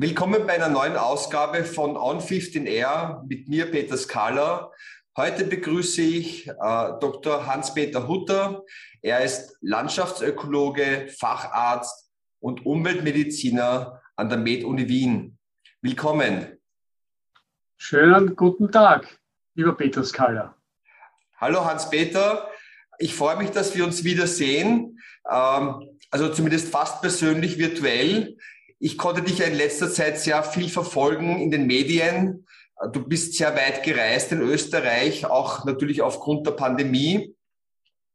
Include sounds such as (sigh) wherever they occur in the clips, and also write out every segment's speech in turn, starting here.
Willkommen bei einer neuen Ausgabe von On 15 Air mit mir, Peter Skala. Heute begrüße ich äh, Dr. Hans-Peter Hutter. Er ist Landschaftsökologe, Facharzt und Umweltmediziner an der Med-Uni Wien. Willkommen. Schönen guten Tag, lieber Peter Skala. Hallo Hans-Peter. Ich freue mich, dass wir uns wiedersehen. Ähm, also zumindest fast persönlich virtuell. Ich konnte dich ja in letzter Zeit sehr viel verfolgen in den Medien. Du bist sehr weit gereist in Österreich, auch natürlich aufgrund der Pandemie.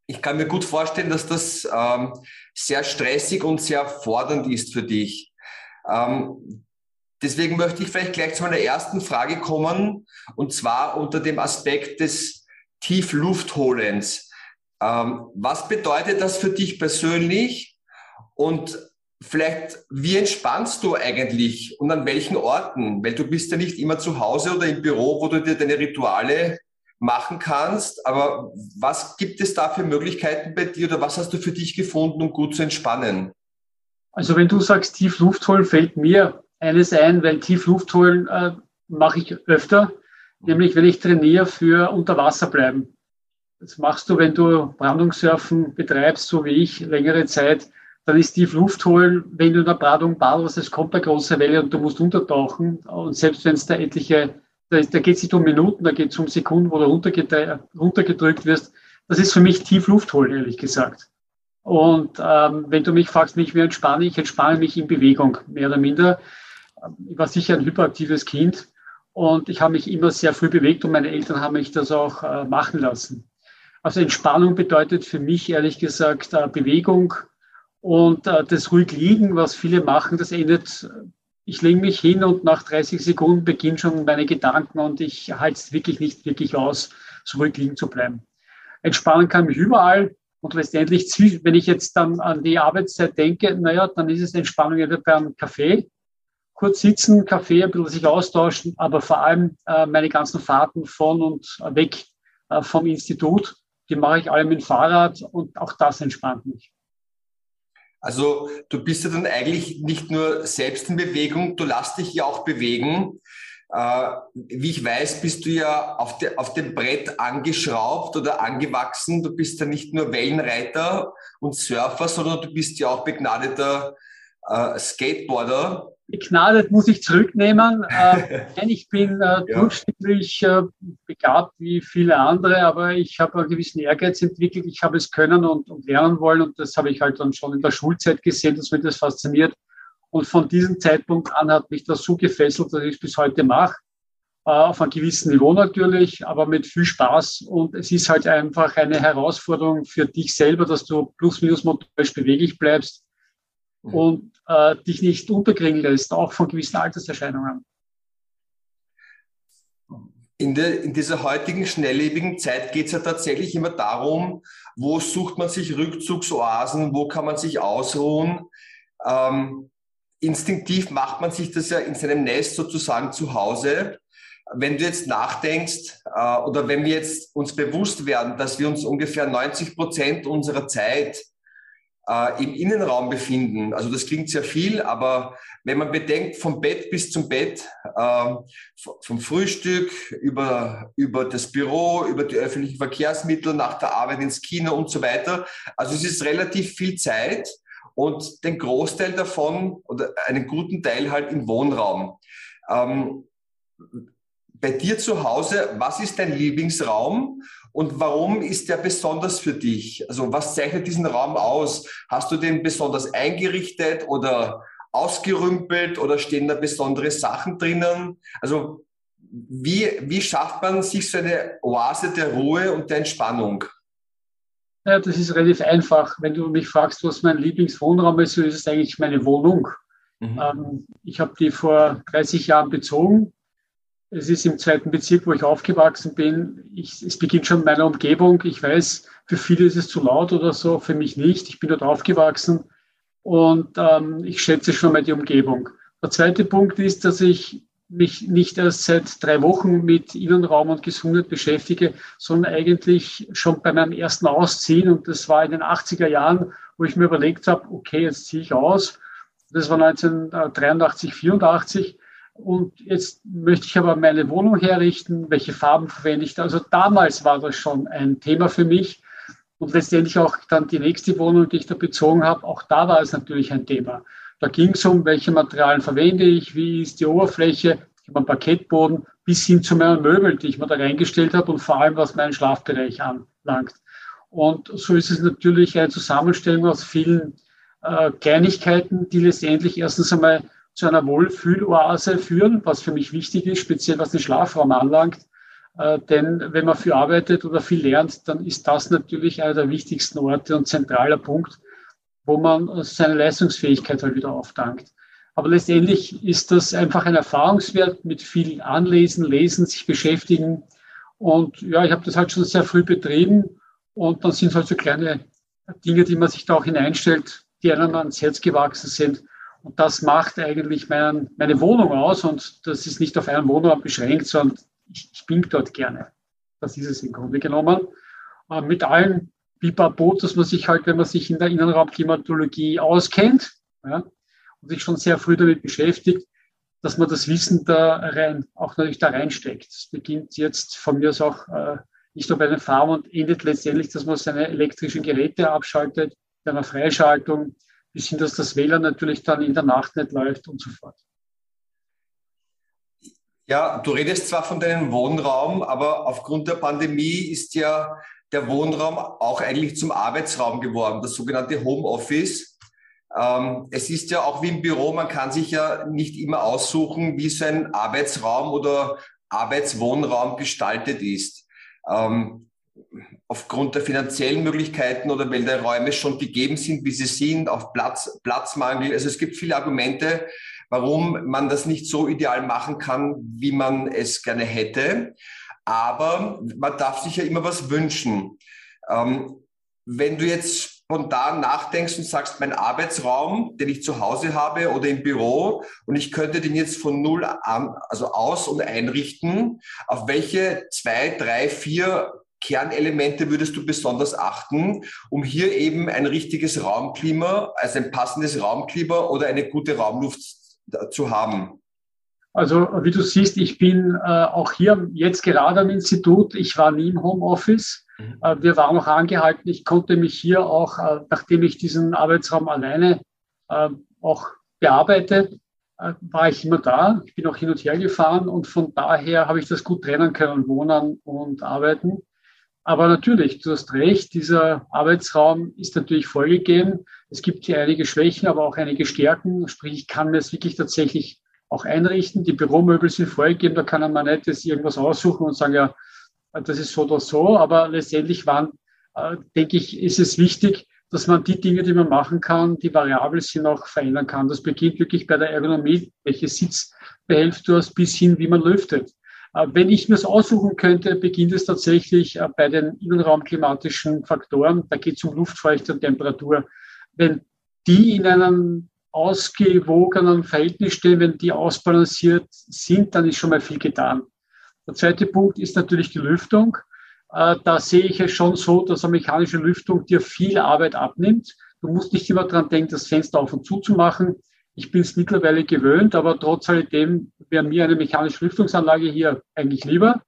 Ich kann mir gut vorstellen, dass das ähm, sehr stressig und sehr fordernd ist für dich. Ähm, deswegen möchte ich vielleicht gleich zu meiner ersten Frage kommen, und zwar unter dem Aspekt des Tiefluftholens. Ähm, was bedeutet das für dich persönlich? Und vielleicht, wie entspannst du eigentlich und an welchen Orten? Weil du bist ja nicht immer zu Hause oder im Büro, wo du dir deine Rituale machen kannst. Aber was gibt es da für Möglichkeiten bei dir oder was hast du für dich gefunden, um gut zu entspannen? Also wenn du sagst tief Luft holen, fällt mir eines ein, weil tief Luft holen äh, mache ich öfter, nämlich wenn ich trainiere für unter Wasser bleiben. Das machst du, wenn du Brandungssurfen betreibst, so wie ich, längere Zeit dann ist tief Luft holen, wenn du in der Bradung badelst, es kommt eine große Welle und du musst untertauchen. Und selbst wenn es da etliche, da, da geht es nicht um Minuten, da geht es um Sekunden, wo du runtergedrückt wirst. Das ist für mich tief Luft holen, ehrlich gesagt. Und ähm, wenn du mich fragst, mich wie entspanne ich, entspanne mich in Bewegung, mehr oder minder. Ich war sicher ein hyperaktives Kind und ich habe mich immer sehr früh bewegt und meine Eltern haben mich das auch äh, machen lassen. Also Entspannung bedeutet für mich ehrlich gesagt äh, Bewegung, und äh, das ruhig liegen, was viele machen, das endet, ich lege mich hin und nach 30 Sekunden beginnen schon meine Gedanken und ich halte es wirklich nicht wirklich aus, so ruhig liegen zu bleiben. Entspannen kann mich überall und letztendlich, wenn ich jetzt dann an die Arbeitszeit denke, naja, dann ist es Entspannung entweder beim Kaffee, kurz sitzen, Kaffee, ein bisschen sich austauschen, aber vor allem äh, meine ganzen Fahrten von und weg äh, vom Institut, die mache ich alle mit dem Fahrrad und auch das entspannt mich. Also du bist ja dann eigentlich nicht nur selbst in Bewegung, du lässt dich ja auch bewegen. Äh, wie ich weiß, bist du ja auf, de, auf dem Brett angeschraubt oder angewachsen. Du bist ja nicht nur Wellenreiter und Surfer, sondern du bist ja auch begnadeter äh, Skateboarder begnadet muss ich zurücknehmen. Äh, (laughs) nein, ich bin äh, durchschnittlich äh, begabt wie viele andere, aber ich habe einen gewissen Ehrgeiz entwickelt. Ich habe es können und, und, lernen wollen und das habe ich halt dann schon in der Schulzeit gesehen, dass mich das fasziniert. Und von diesem Zeitpunkt an hat mich das so gefesselt, dass ich es bis heute mache. Äh, auf einem gewissen Niveau natürlich, aber mit viel Spaß. Und es ist halt einfach eine Herausforderung für dich selber, dass du plus minus motorisch beweglich bleibst mhm. und äh, dich nicht unterkriegen lässt, auch von gewissen Alterserscheinungen. In, der, in dieser heutigen schnelllebigen Zeit geht es ja tatsächlich immer darum, wo sucht man sich Rückzugsoasen, wo kann man sich ausruhen. Ähm, instinktiv macht man sich das ja in seinem Nest sozusagen zu Hause. Wenn du jetzt nachdenkst äh, oder wenn wir jetzt uns bewusst werden, dass wir uns ungefähr 90 Prozent unserer Zeit äh, im Innenraum befinden. Also das klingt sehr viel, aber wenn man bedenkt, vom Bett bis zum Bett, äh, vom Frühstück über, über das Büro, über die öffentlichen Verkehrsmittel, nach der Arbeit ins Kino und so weiter. Also es ist relativ viel Zeit und den Großteil davon oder einen guten Teil halt im Wohnraum. Ähm, bei dir zu Hause, was ist dein Lieblingsraum und warum ist der besonders für dich? Also was zeichnet diesen Raum aus? Hast du den besonders eingerichtet oder ausgerümpelt oder stehen da besondere Sachen drinnen? Also wie, wie schafft man sich so eine Oase der Ruhe und der Entspannung? Ja, das ist relativ einfach. Wenn du mich fragst, was mein Lieblingswohnraum ist, so ist es eigentlich meine Wohnung. Mhm. Ähm, ich habe die vor 30 Jahren bezogen es ist im zweiten Bezirk, wo ich aufgewachsen bin. Ich, es beginnt schon meiner Umgebung. Ich weiß, für viele ist es zu laut oder so, für mich nicht. Ich bin dort aufgewachsen und ähm, ich schätze schon mal die Umgebung. Der zweite Punkt ist, dass ich mich nicht erst seit drei Wochen mit Innenraum und Gesundheit beschäftige, sondern eigentlich schon bei meinem ersten Ausziehen. Und das war in den 80er Jahren, wo ich mir überlegt habe, okay, jetzt ziehe ich aus Das war 1983, 84. Und jetzt möchte ich aber meine Wohnung herrichten. Welche Farben verwende ich da? Also damals war das schon ein Thema für mich. Und letztendlich auch dann die nächste Wohnung, die ich da bezogen habe, auch da war es natürlich ein Thema. Da ging es um, welche Materialien verwende ich, wie ist die Oberfläche, ich habe einen Parkettboden, bis hin zu meinen Möbeln, die ich mir da reingestellt habe und vor allem, was meinen Schlafbereich anlangt. Und so ist es natürlich eine Zusammenstellung aus vielen äh, Kleinigkeiten, die letztendlich erstens einmal zu einer Wohlfühloase führen, was für mich wichtig ist, speziell was den Schlafraum anlangt. Äh, denn wenn man viel arbeitet oder viel lernt, dann ist das natürlich einer der wichtigsten Orte und zentraler Punkt, wo man seine Leistungsfähigkeit halt wieder auftankt. Aber letztendlich ist das einfach ein Erfahrungswert mit viel Anlesen, Lesen, sich beschäftigen. Und ja, ich habe das halt schon sehr früh betrieben. Und dann sind halt so kleine Dinge, die man sich da auch hineinstellt, die einem ans Herz gewachsen sind. Und das macht eigentlich mein, meine Wohnung aus. Und das ist nicht auf einen Wohnraum beschränkt, sondern ich, ich bin dort gerne. Das ist es im Grunde genommen. Äh, mit allen Pipapo, dass man sich halt, wenn man sich in der Innenraumklimatologie auskennt ja, und sich schon sehr früh damit beschäftigt, dass man das Wissen da rein, auch natürlich da reinsteckt. Es beginnt jetzt von mir aus auch äh, nicht nur bei den Farmen und endet letztendlich, dass man seine elektrischen Geräte abschaltet, bei einer Freischaltung, bis hin, dass das WLAN natürlich dann in der Nacht nicht läuft und so fort. Ja, du redest zwar von deinem Wohnraum, aber aufgrund der Pandemie ist ja der Wohnraum auch eigentlich zum Arbeitsraum geworden, das sogenannte Homeoffice. Ähm, es ist ja auch wie im Büro, man kann sich ja nicht immer aussuchen, wie so ein Arbeitsraum oder Arbeitswohnraum gestaltet ist. Ähm, aufgrund der finanziellen Möglichkeiten oder weil die Räume schon gegeben sind, wie sie sind, auf Platz, Platzmangel. Also es gibt viele Argumente, warum man das nicht so ideal machen kann, wie man es gerne hätte. Aber man darf sich ja immer was wünschen. Ähm, wenn du jetzt spontan nachdenkst und sagst, mein Arbeitsraum, den ich zu Hause habe oder im Büro, und ich könnte den jetzt von null an, also aus und einrichten, auf welche zwei, drei, vier Kernelemente würdest du besonders achten, um hier eben ein richtiges Raumklima, also ein passendes Raumklima oder eine gute Raumluft zu haben? Also wie du siehst, ich bin äh, auch hier jetzt gerade am Institut. Ich war nie im Homeoffice. Mhm. Äh, wir waren auch angehalten. Ich konnte mich hier auch, äh, nachdem ich diesen Arbeitsraum alleine äh, auch bearbeite, äh, war ich immer da. Ich bin auch hin und her gefahren und von daher habe ich das gut trennen können, wohnen und arbeiten. Aber natürlich, du hast recht, dieser Arbeitsraum ist natürlich vorgegeben. Es gibt hier einige Schwächen, aber auch einige Stärken. Sprich, ich kann mir es wirklich tatsächlich auch einrichten. Die Büromöbel sind vorgegeben, da kann man nicht jetzt irgendwas aussuchen und sagen, ja, das ist so oder so. Aber letztendlich waren, äh, denke ich, ist es wichtig, dass man die Dinge, die man machen kann, die variabel sind, auch verändern kann. Das beginnt wirklich bei der Ergonomie, welche Sitzbehelft du hast, bis hin, wie man lüftet. Äh, wenn ich mir es aussuchen könnte, beginnt es tatsächlich äh, bei den innenraumklimatischen Faktoren. Da geht es um Luftfeuchte und Temperatur. Wenn die in einem ausgewogenen Verhältnis stehen, wenn die ausbalanciert sind, dann ist schon mal viel getan. Der zweite Punkt ist natürlich die Lüftung. Äh, da sehe ich es schon so, dass eine mechanische Lüftung dir viel Arbeit abnimmt. Du musst nicht immer dran denken, das Fenster auf und zu zu machen. Ich bin es mittlerweile gewöhnt, aber trotz alledem wäre mir eine mechanische Lüftungsanlage hier eigentlich lieber.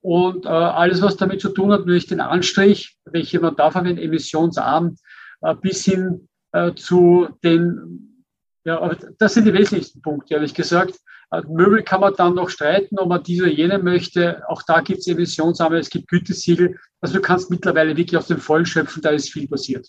Und äh, alles, was damit zu tun hat, nämlich den Anstrich, welche man da verwendet, emissionsarm, äh, bis hin äh, zu den, ja, das sind die wesentlichsten Punkte, ehrlich gesagt. Äh, Möbel kann man dann noch streiten, ob man diese oder jene möchte. Auch da gibt es emissionsarme, es gibt Gütesiegel. Also du kannst mittlerweile wirklich aus dem Vollen schöpfen, da ist viel passiert.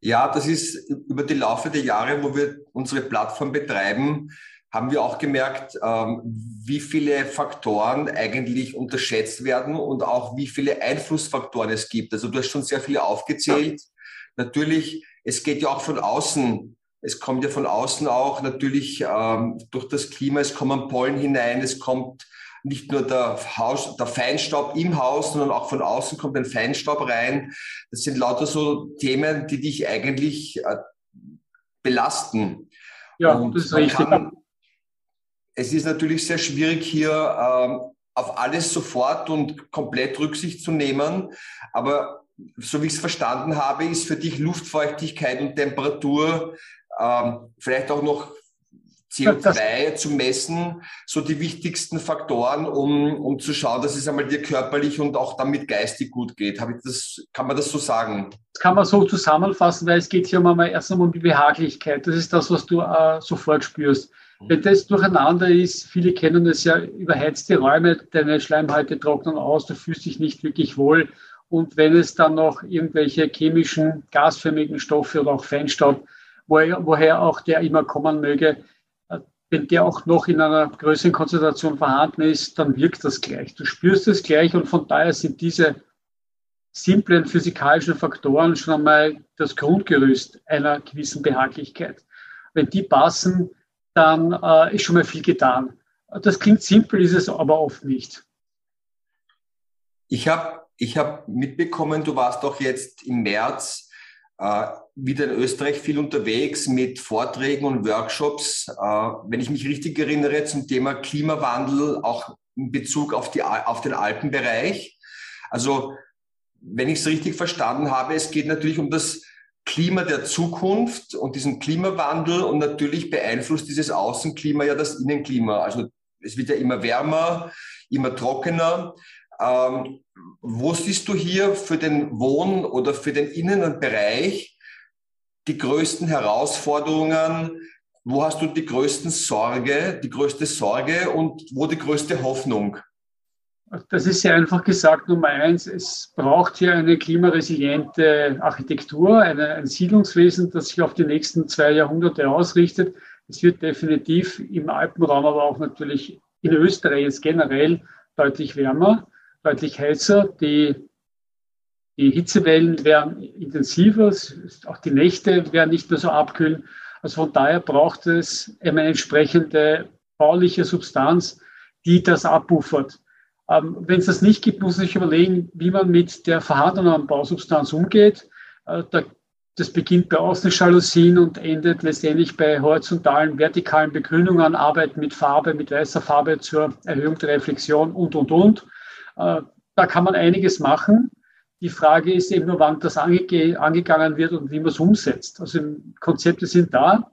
Ja, das ist über die Laufe der Jahre, wo wir unsere Plattform betreiben, haben wir auch gemerkt, ähm, wie viele Faktoren eigentlich unterschätzt werden und auch wie viele Einflussfaktoren es gibt. Also du hast schon sehr viele aufgezählt. Natürlich, es geht ja auch von außen. Es kommt ja von außen auch natürlich ähm, durch das Klima, es kommen Pollen hinein, es kommt nicht nur der, Haus, der Feinstaub im Haus, sondern auch von außen kommt ein Feinstaub rein. Das sind lauter so Themen, die dich eigentlich äh, belasten. Ja, Und das ist richtig. Kann, es ist natürlich sehr schwierig hier ähm, auf alles sofort und komplett Rücksicht zu nehmen. Aber so wie ich es verstanden habe, ist für dich Luftfeuchtigkeit und Temperatur ähm, vielleicht auch noch CO2 zu messen, so die wichtigsten Faktoren, um, um zu schauen, dass es einmal dir körperlich und auch damit geistig gut geht. Habe ich das, kann man das so sagen? Das kann man so zusammenfassen, weil es geht hier um erst einmal um die Behaglichkeit. Das ist das, was du äh, sofort spürst. Mhm. Wenn das durcheinander ist, viele kennen es ja, überheizte Räume, deine Schleimhäute trocknen aus, du fühlst dich nicht wirklich wohl. Und wenn es dann noch irgendwelche chemischen, gasförmigen Stoffe oder auch Feinstaub, woher, woher auch der immer kommen möge, wenn der auch noch in einer größeren Konzentration vorhanden ist, dann wirkt das gleich. Du spürst es gleich und von daher sind diese simplen physikalischen Faktoren schon einmal das Grundgerüst einer gewissen Behaglichkeit. Wenn die passen, dann äh, ist schon mal viel getan. Das klingt simpel, ist es aber oft nicht. Ich habe ich hab mitbekommen, du warst doch jetzt im März äh, wieder in Österreich viel unterwegs mit Vorträgen und Workshops. Äh, wenn ich mich richtig erinnere, zum Thema Klimawandel, auch in Bezug auf, die, auf den Alpenbereich. Also, wenn ich es richtig verstanden habe, es geht natürlich um das Klima der Zukunft und diesen Klimawandel und natürlich beeinflusst dieses Außenklima ja das Innenklima. Also es wird ja immer wärmer, immer trockener. Ähm, wo siehst du hier für den Wohn- oder für den Innenbereich die größten Herausforderungen? Wo hast du die größten Sorge, die größte Sorge und wo die größte Hoffnung? Das ist sehr einfach gesagt. Nummer eins, es braucht hier eine klimaresiliente Architektur, eine, ein Siedlungswesen, das sich auf die nächsten zwei Jahrhunderte ausrichtet. Es wird definitiv im Alpenraum, aber auch natürlich in Österreich jetzt generell deutlich wärmer deutlich heißer. Die, die Hitzewellen werden intensiver, auch die Nächte werden nicht mehr so abkühlen. Also von daher braucht es eine entsprechende bauliche Substanz, die das abbuffert. Ähm, Wenn es das nicht gibt, muss man sich überlegen, wie man mit der vorhandenen Bausubstanz umgeht. Äh, da, das beginnt bei Außenjalousien und endet letztendlich bei horizontalen, vertikalen Begrünungen, Arbeit mit Farbe, mit weißer Farbe zur Erhöhung der Reflexion und, und, und. Äh, da kann man einiges machen. Die Frage ist eben nur, wann das ange angegangen wird und wie man es umsetzt. Also Konzepte sind da.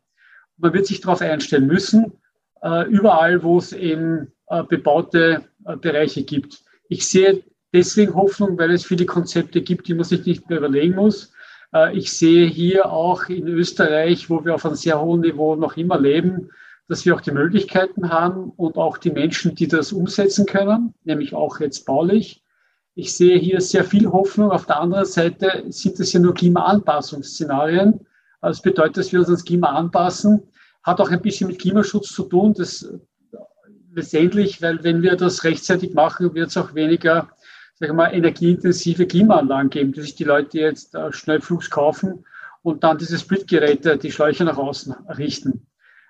Man wird sich darauf einstellen müssen, äh, überall, wo es eben äh, bebaute Bereiche gibt. Ich sehe deswegen Hoffnung, weil es viele Konzepte gibt, die man sich nicht mehr überlegen muss. Ich sehe hier auch in Österreich, wo wir auf einem sehr hohen Niveau noch immer leben, dass wir auch die Möglichkeiten haben und auch die Menschen, die das umsetzen können, nämlich auch jetzt baulich. Ich sehe hier sehr viel Hoffnung. Auf der anderen Seite sind es ja nur Klimaanpassungsszenarien. Das bedeutet, dass wir uns ans Klima anpassen. Hat auch ein bisschen mit Klimaschutz zu tun. Das letztendlich, weil wenn wir das rechtzeitig machen, wird es auch weniger sag mal, energieintensive Klimaanlagen geben, die sich die Leute jetzt äh, schnell Flugs kaufen und dann diese Splitgeräte, die Schläuche nach außen richten.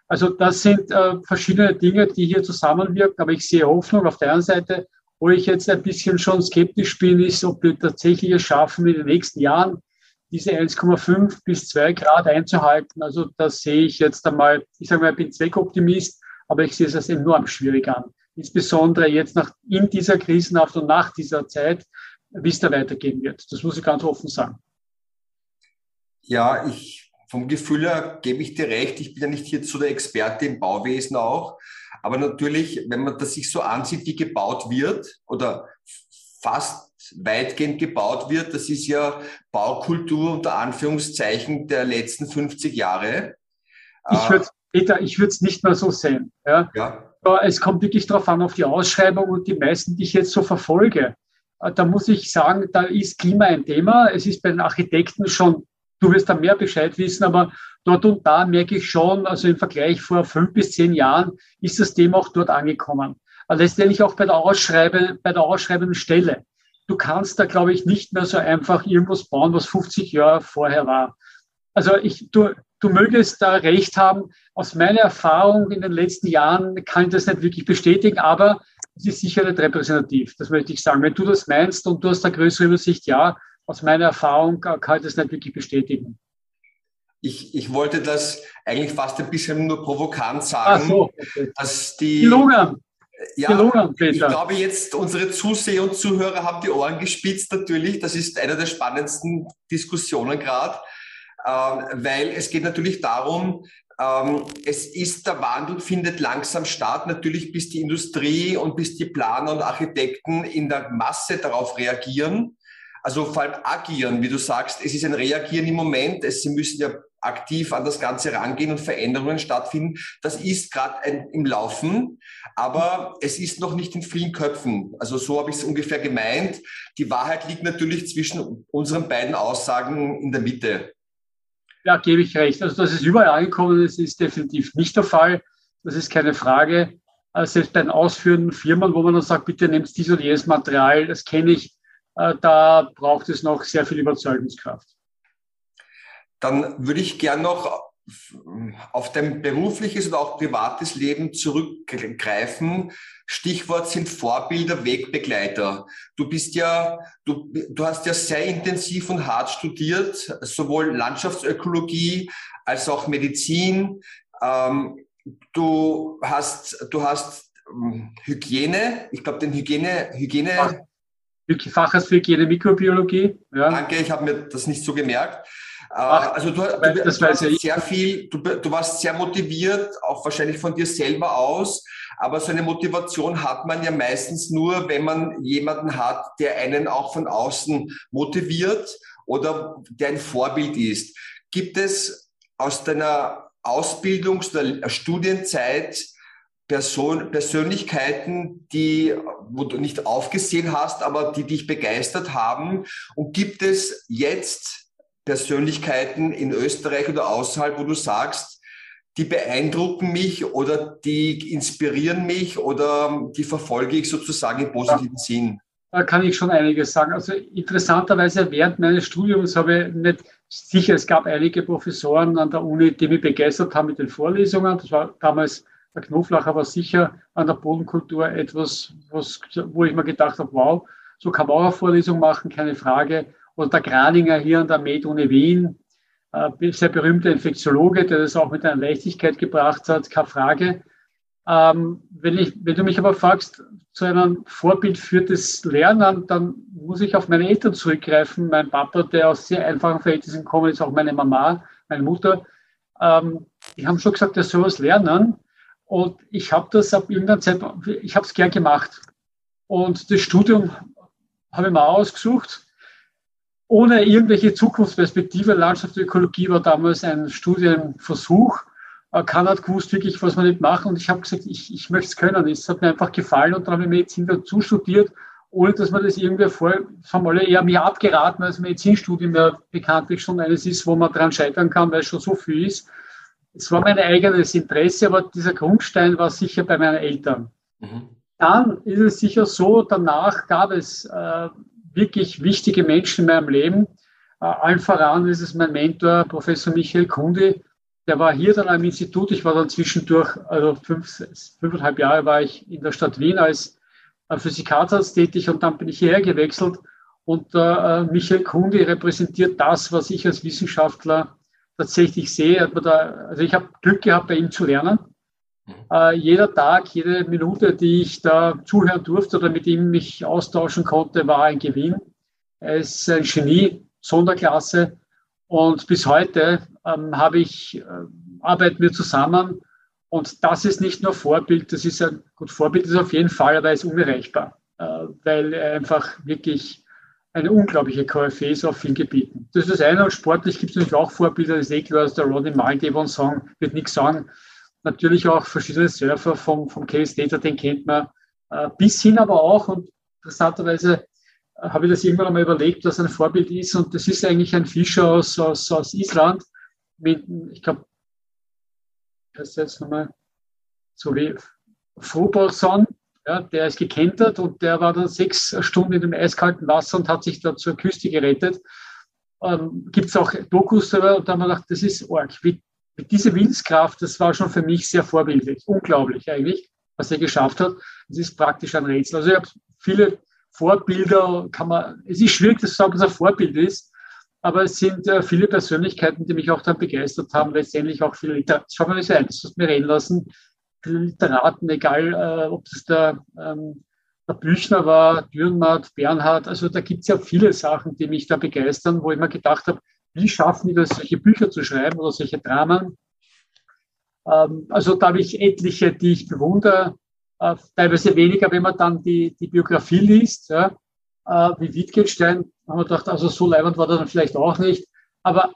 Also das sind äh, verschiedene Dinge, die hier zusammenwirken, aber ich sehe Hoffnung. Auf der anderen Seite, wo ich jetzt ein bisschen schon skeptisch bin, ist, ob wir tatsächlich es schaffen, in den nächsten Jahren diese 1,5 bis 2 Grad einzuhalten. Also das sehe ich jetzt einmal, ich sage mal, ich bin Zweckoptimist, aber ich sehe es als enorm schwierig an. Insbesondere jetzt nach, in dieser Krisenhaft und nach dieser Zeit, wie es da weitergehen wird. Das muss ich ganz offen sagen. Ja, ich vom Gefühl her gebe ich dir recht. Ich bin ja nicht hier so der Experte im Bauwesen auch. Aber natürlich, wenn man das sich so ansieht, wie gebaut wird oder fast weitgehend gebaut wird, das ist ja Baukultur unter Anführungszeichen der letzten 50 Jahre. Ich würde Peter, ich würde es nicht mehr so sehen. Ja? ja. Es kommt wirklich darauf an, auf die Ausschreibung und die meisten, die ich jetzt so verfolge. Äh, da muss ich sagen, da ist Klima ein Thema. Es ist bei den Architekten schon du wirst da mehr Bescheid wissen, aber dort und da merke ich schon, also im Vergleich vor fünf bis zehn Jahren ist das Thema auch dort angekommen. Also letztendlich auch bei der, Ausschreibe, bei der ausschreibenden Stelle. Du kannst da, glaube ich, nicht mehr so einfach irgendwas bauen, was 50 Jahre vorher war. Also ich, du, du mögest da recht haben. Aus meiner Erfahrung in den letzten Jahren kann ich das nicht wirklich bestätigen, aber es ist sicher nicht repräsentativ. Das möchte ich sagen. Wenn du das meinst und du hast eine größere Übersicht, ja, aus meiner Erfahrung kann ich das nicht wirklich bestätigen. Ich, ich wollte das eigentlich fast ein bisschen nur provokant sagen, so, okay. dass die. Gelungen. Ja, Gelungen, ich glaube jetzt, unsere Zuseher und Zuhörer haben die Ohren gespitzt natürlich. Das ist eine der spannendsten Diskussionen gerade. weil es geht natürlich darum, ähm, es ist, der Wandel findet langsam statt, natürlich bis die Industrie und bis die Planer und Architekten in der Masse darauf reagieren. Also vor allem agieren, wie du sagst, es ist ein Reagieren im Moment. Es, sie müssen ja aktiv an das Ganze rangehen und Veränderungen stattfinden. Das ist gerade im Laufen, aber es ist noch nicht in vielen Köpfen. Also so habe ich es ungefähr gemeint. Die Wahrheit liegt natürlich zwischen unseren beiden Aussagen in der Mitte. Ja, gebe ich recht. Also, dass es überall angekommen ist, ist definitiv nicht der Fall. Das ist keine Frage. Also selbst bei den ausführenden Firmen, wo man dann sagt, bitte nehmt dies oder jenes Material, das kenne ich, da braucht es noch sehr viel Überzeugungskraft. Dann würde ich gern noch auf dein berufliches oder auch privates Leben zurückgreifen. Stichwort sind Vorbilder, Wegbegleiter. Du bist ja, du, du hast ja sehr intensiv und hart studiert, sowohl Landschaftsökologie als auch Medizin. Ähm, du hast, du hast ähm, Hygiene, ich glaube den Hygiene, Hygiene. Für Hygiene Mikrobiologie. Ja. Danke, ich habe mir das nicht so gemerkt. Ach, also du, du, du warst ja sehr viel, du, du warst sehr motiviert, auch wahrscheinlich von dir selber aus. Aber so eine Motivation hat man ja meistens nur, wenn man jemanden hat, der einen auch von außen motiviert oder der ein Vorbild ist. Gibt es aus deiner Ausbildungs- oder Studienzeit Person, Persönlichkeiten, die, wo du nicht aufgesehen hast, aber die dich begeistert haben? Und gibt es jetzt Persönlichkeiten in Österreich oder außerhalb, wo du sagst, die beeindrucken mich oder die inspirieren mich oder die verfolge ich sozusagen im positiven ja, Sinn? Da kann ich schon einiges sagen. Also interessanterweise während meines Studiums habe ich nicht sicher, es gab einige Professoren an der Uni, die mich begeistert haben mit den Vorlesungen. Das war damals der Knoflacher war sicher an der Bodenkultur etwas, was, wo ich mir gedacht habe, wow, so kann man auch eine Vorlesung machen, keine Frage. Und der Graninger hier an der Med-Uni Wien, äh, sehr berühmter Infektiologe, der das auch mit einer Leichtigkeit gebracht hat, keine Frage. Ähm, wenn, ich, wenn du mich aber fragst, zu einem Vorbild für das Lernen, dann muss ich auf meine Eltern zurückgreifen. Mein Papa, der aus sehr einfachen Verhältnissen kommt, ist auch meine Mama, meine Mutter. Ähm, die haben schon gesagt, er soll was lernen. Und ich habe das ab irgendeiner Zeit, ich habe es gern gemacht. Und das Studium habe ich mir ausgesucht ohne irgendwelche Zukunftsperspektive. Landschaftsökologie war damals ein Studienversuch. Keiner hat gewusst wirklich, was man nicht macht. Und ich habe gesagt, ich, ich möchte es können. Es hat mir einfach gefallen und dann habe ich Medizin dazu studiert, ohne dass man das irgendwie vor, das haben alle eher mir abgeraten, als Medizinstudium ja bekanntlich schon eines ist, wo man dran scheitern kann, weil es schon so viel ist. Es war mein eigenes Interesse, aber dieser Grundstein war sicher bei meinen Eltern. Mhm. Dann ist es sicher so, danach gab es äh, wirklich wichtige Menschen in meinem Leben. Äh, allen voran ist es mein Mentor, Professor Michael Kundi. Der war hier dann am Institut. Ich war dann zwischendurch, also fünf, fünfeinhalb Jahre war ich in der Stadt Wien als Physikarsarzt tätig und dann bin ich hierher gewechselt. Und äh, Michael Kundi repräsentiert das, was ich als Wissenschaftler tatsächlich sehe. Also ich habe Glück gehabt, bei ihm zu lernen. Äh, jeder Tag, jede Minute, die ich da zuhören durfte oder mit ihm mich austauschen konnte, war ein Gewinn. Er ist ein Genie, Sonderklasse. Und bis heute ähm, habe ich, äh, arbeiten wir zusammen. Und das ist nicht nur Vorbild, das ist ein, gut, Vorbild ist auf jeden Fall, aber er ist unerreichbar, äh, weil er einfach wirklich eine unglaubliche Koryphäe auf vielen Gebieten. Das ist das eine. Und sportlich gibt es natürlich auch Vorbilder, das ist eh klar, der Rodney Mulder, Song wird nichts sagen, natürlich auch verschiedene Surfer vom, vom Case Data, den kennt man, äh, bis hin aber auch, und interessanterweise äh, habe ich das irgendwann einmal überlegt, was ein Vorbild ist, und das ist eigentlich ein Fischer aus, aus, aus Island, mit, ich glaube, heißt jetzt nochmal, so wie Frobolson, ja, der ist gekentert und der war dann sechs Stunden in dem eiskalten Wasser und hat sich da zur Küste gerettet. Ähm, Gibt es auch Dokus darüber und da haben wir gedacht, das ist arg. Wie, diese Willenskraft, das war schon für mich sehr vorbildlich. Unglaublich eigentlich, was er geschafft hat. Es ist praktisch ein Rätsel. Also ich habe viele Vorbilder, kann man, es ist schwierig zu sagen, was ein Vorbild ist, aber es sind äh, viele Persönlichkeiten, die mich auch dann begeistert haben, letztendlich auch viele Literaten. Schau mal, wie ein, das mir reden lassen. Literaten, egal äh, ob das der, ähm, der Büchner war, Dürrenmatt, Bernhard, also da gibt es ja viele Sachen, die mich da begeistern, wo ich mir gedacht habe, wie schaffen die das, solche Bücher zu schreiben oder solche Dramen? Ähm, also da habe ich etliche, die ich bewundere, äh, teilweise weniger, wenn man dann die, die Biografie liest, ja, äh, wie Wittgenstein, haben wir gedacht, also so leibend war das dann vielleicht auch nicht. Aber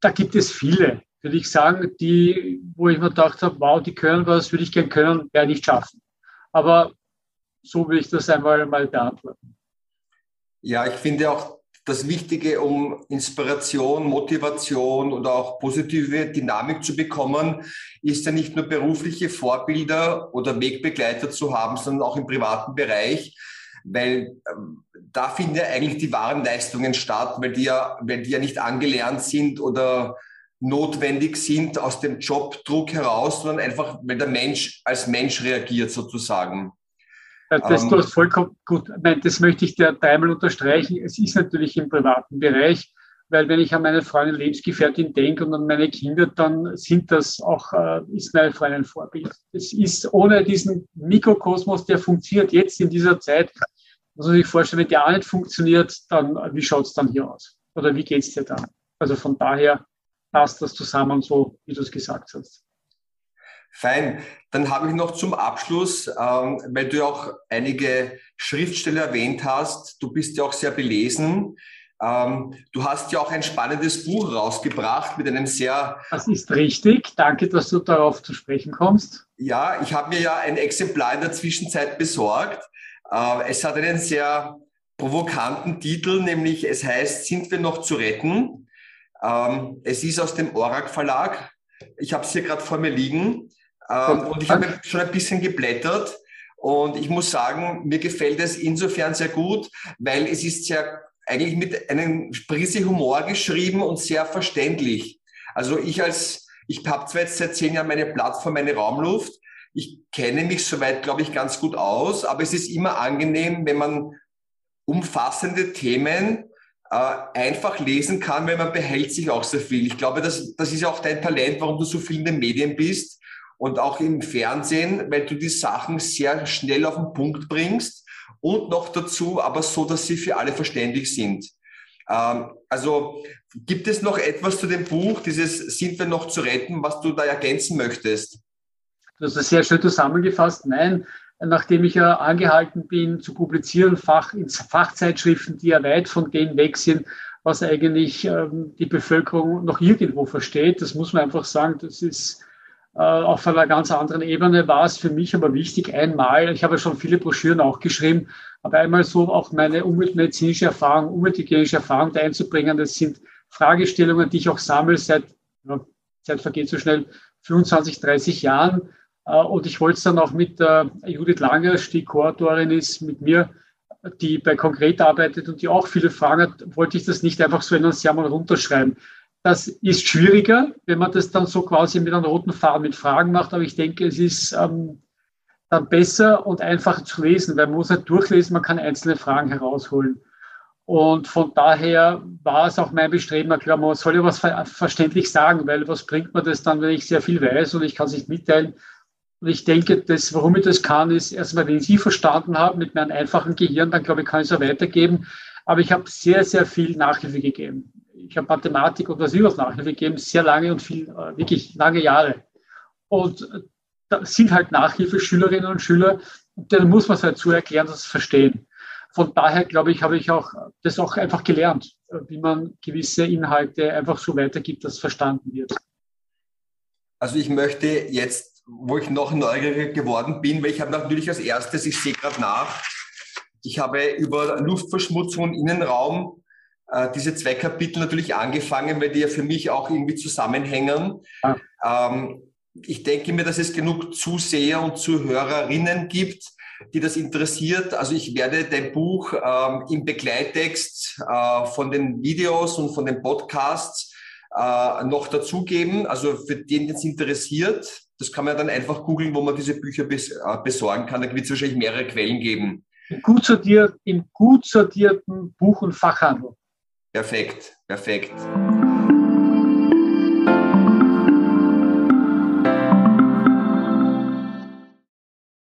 da gibt es viele, würde ich sagen, die, wo ich mir gedacht habe, wow, die können was, würde ich gern können, werde nicht schaffen. Aber so will ich das einmal mal beantworten. Ja, ich finde auch das Wichtige, um Inspiration, Motivation und auch positive Dynamik zu bekommen, ist ja nicht nur berufliche Vorbilder oder Wegbegleiter zu haben, sondern auch im privaten Bereich, weil ähm, da finden ja eigentlich die wahren Leistungen statt, weil die ja, weil die ja nicht angelernt sind oder notwendig sind aus dem Jobdruck heraus, sondern einfach, weil der Mensch als Mensch reagiert sozusagen. Das, ähm, du hast vollkommen gut. Nein, das möchte ich dir dreimal unterstreichen. Es ist natürlich im privaten Bereich, weil wenn ich an meine Freundin Lebensgefährtin denke und an meine Kinder, dann sind das auch, äh, ist meine Freundin ein Vorbild. Es ist ohne diesen Mikrokosmos, der funktioniert jetzt in dieser Zeit, muss man sich vorstellen, wenn der auch nicht funktioniert, dann wie schaut es dann hier aus? Oder wie geht es dir dann? Also von daher passt das zusammen so, wie du es gesagt hast. Fein. Dann habe ich noch zum Abschluss, ähm, weil du ja auch einige Schriftsteller erwähnt hast, du bist ja auch sehr belesen. Ähm, du hast ja auch ein spannendes Buch rausgebracht mit einem sehr. Das ist richtig. Danke, dass du darauf zu sprechen kommst. Ja, ich habe mir ja ein Exemplar in der Zwischenzeit besorgt. Äh, es hat einen sehr provokanten Titel, nämlich es heißt, sind wir noch zu retten? Ähm, es ist aus dem Orak Verlag. Ich habe es hier gerade vor mir liegen. Ähm, und ich habe schon ein bisschen geblättert und ich muss sagen, mir gefällt es insofern sehr gut, weil es ist sehr eigentlich mit einem Prise Humor geschrieben und sehr verständlich. Also ich als, ich habe zwar jetzt seit zehn Jahren meine Plattform, meine Raumluft, ich kenne mich soweit, glaube ich, ganz gut aus, aber es ist immer angenehm, wenn man umfassende Themen einfach lesen kann, weil man behält sich auch sehr viel. Ich glaube, das, das ist auch dein Talent, warum du so viel in den Medien bist und auch im Fernsehen, weil du die Sachen sehr schnell auf den Punkt bringst und noch dazu aber so, dass sie für alle verständlich sind. Ähm, also gibt es noch etwas zu dem Buch, dieses Sind wir noch zu retten, was du da ergänzen möchtest? Das ist sehr schön zusammengefasst. Nein, nachdem ich ja angehalten bin zu publizieren, Fach, in Fachzeitschriften, die ja weit von dem weg sind, was eigentlich ähm, die Bevölkerung noch irgendwo versteht. Das muss man einfach sagen, das ist äh, auf einer ganz anderen Ebene war es für mich aber wichtig, einmal, ich habe schon viele Broschüren auch geschrieben, aber einmal so auch meine umweltmedizinische Erfahrung, umwelthygienische Erfahrung einzubringen. Das sind Fragestellungen, die ich auch sammle seit, ja, Zeit vergeht so schnell, 25, 30 Jahren. Äh, und ich wollte es dann auch mit äh, Judith Langer, die Co-Autorin ist, mit mir, die bei Konkret arbeitet und die auch viele Fragen hat, wollte ich das nicht einfach so in ein Sermon runterschreiben. Das ist schwieriger, wenn man das dann so quasi mit einem roten Faden mit Fragen macht, aber ich denke, es ist ähm, dann besser und einfacher zu lesen, weil man muss halt durchlesen, man kann einzelne Fragen herausholen. Und von daher war es auch mein Bestreben, klar, man soll ja was ver verständlich sagen, weil was bringt mir das dann, wenn ich sehr viel weiß und ich kann es nicht mitteilen. Und ich denke, das, warum ich das kann, ist erstmal, wenn ich Sie verstanden habe mit meinem einfachen Gehirn, dann glaube ich, kann ich es auch weitergeben. Aber ich habe sehr, sehr viel Nachhilfe gegeben ich habe Mathematik und was übers Nachhilfe gegeben, sehr lange und viel, äh, wirklich lange Jahre. Und äh, da sind halt Nachhilfeschülerinnen und Schüler, und denen muss man es halt so erklären, dass sie es verstehen. Von daher, glaube ich, habe ich auch das auch einfach gelernt, äh, wie man gewisse Inhalte einfach so weitergibt, dass verstanden wird. Also ich möchte jetzt, wo ich noch neugieriger geworden bin, weil ich habe natürlich als erstes, ich sehe gerade nach, ich habe über Luftverschmutzung und Innenraum äh, diese zwei Kapitel natürlich angefangen, weil die ja für mich auch irgendwie zusammenhängen. Ja. Ähm, ich denke mir, dass es genug Zuseher und Zuhörerinnen gibt, die das interessiert. Also ich werde dein Buch ähm, im Begleittext äh, von den Videos und von den Podcasts äh, noch dazugeben. Also für den, den es interessiert, das kann man dann einfach googeln, wo man diese Bücher bes äh, besorgen kann. Da wird es wahrscheinlich mehrere Quellen geben. Gut sortiert, Im gut sortierten Buch- und Fachhandel. Perfekt, perfekt.